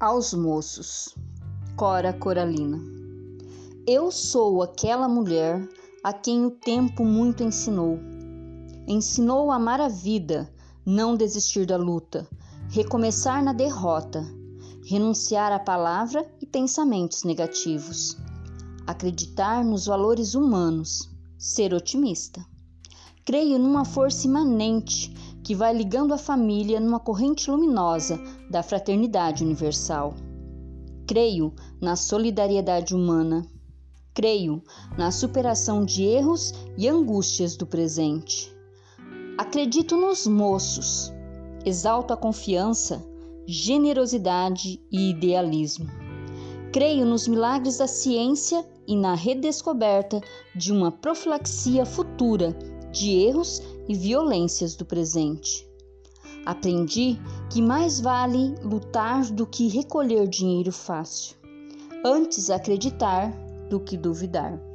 aos moços. Cora Coralina. Eu sou aquela mulher a quem o tempo muito ensinou. Ensinou a amar a vida, não desistir da luta, recomeçar na derrota, renunciar à palavra e pensamentos negativos, acreditar nos valores humanos, ser otimista. Creio numa força imanente que vai ligando a família numa corrente luminosa da fraternidade universal. Creio na solidariedade humana. Creio na superação de erros e angústias do presente. Acredito nos moços. Exalto a confiança, generosidade e idealismo. Creio nos milagres da ciência e na redescoberta de uma profilaxia futura de erros e violências do presente. Aprendi que mais vale lutar do que recolher dinheiro fácil. Antes acreditar do que duvidar.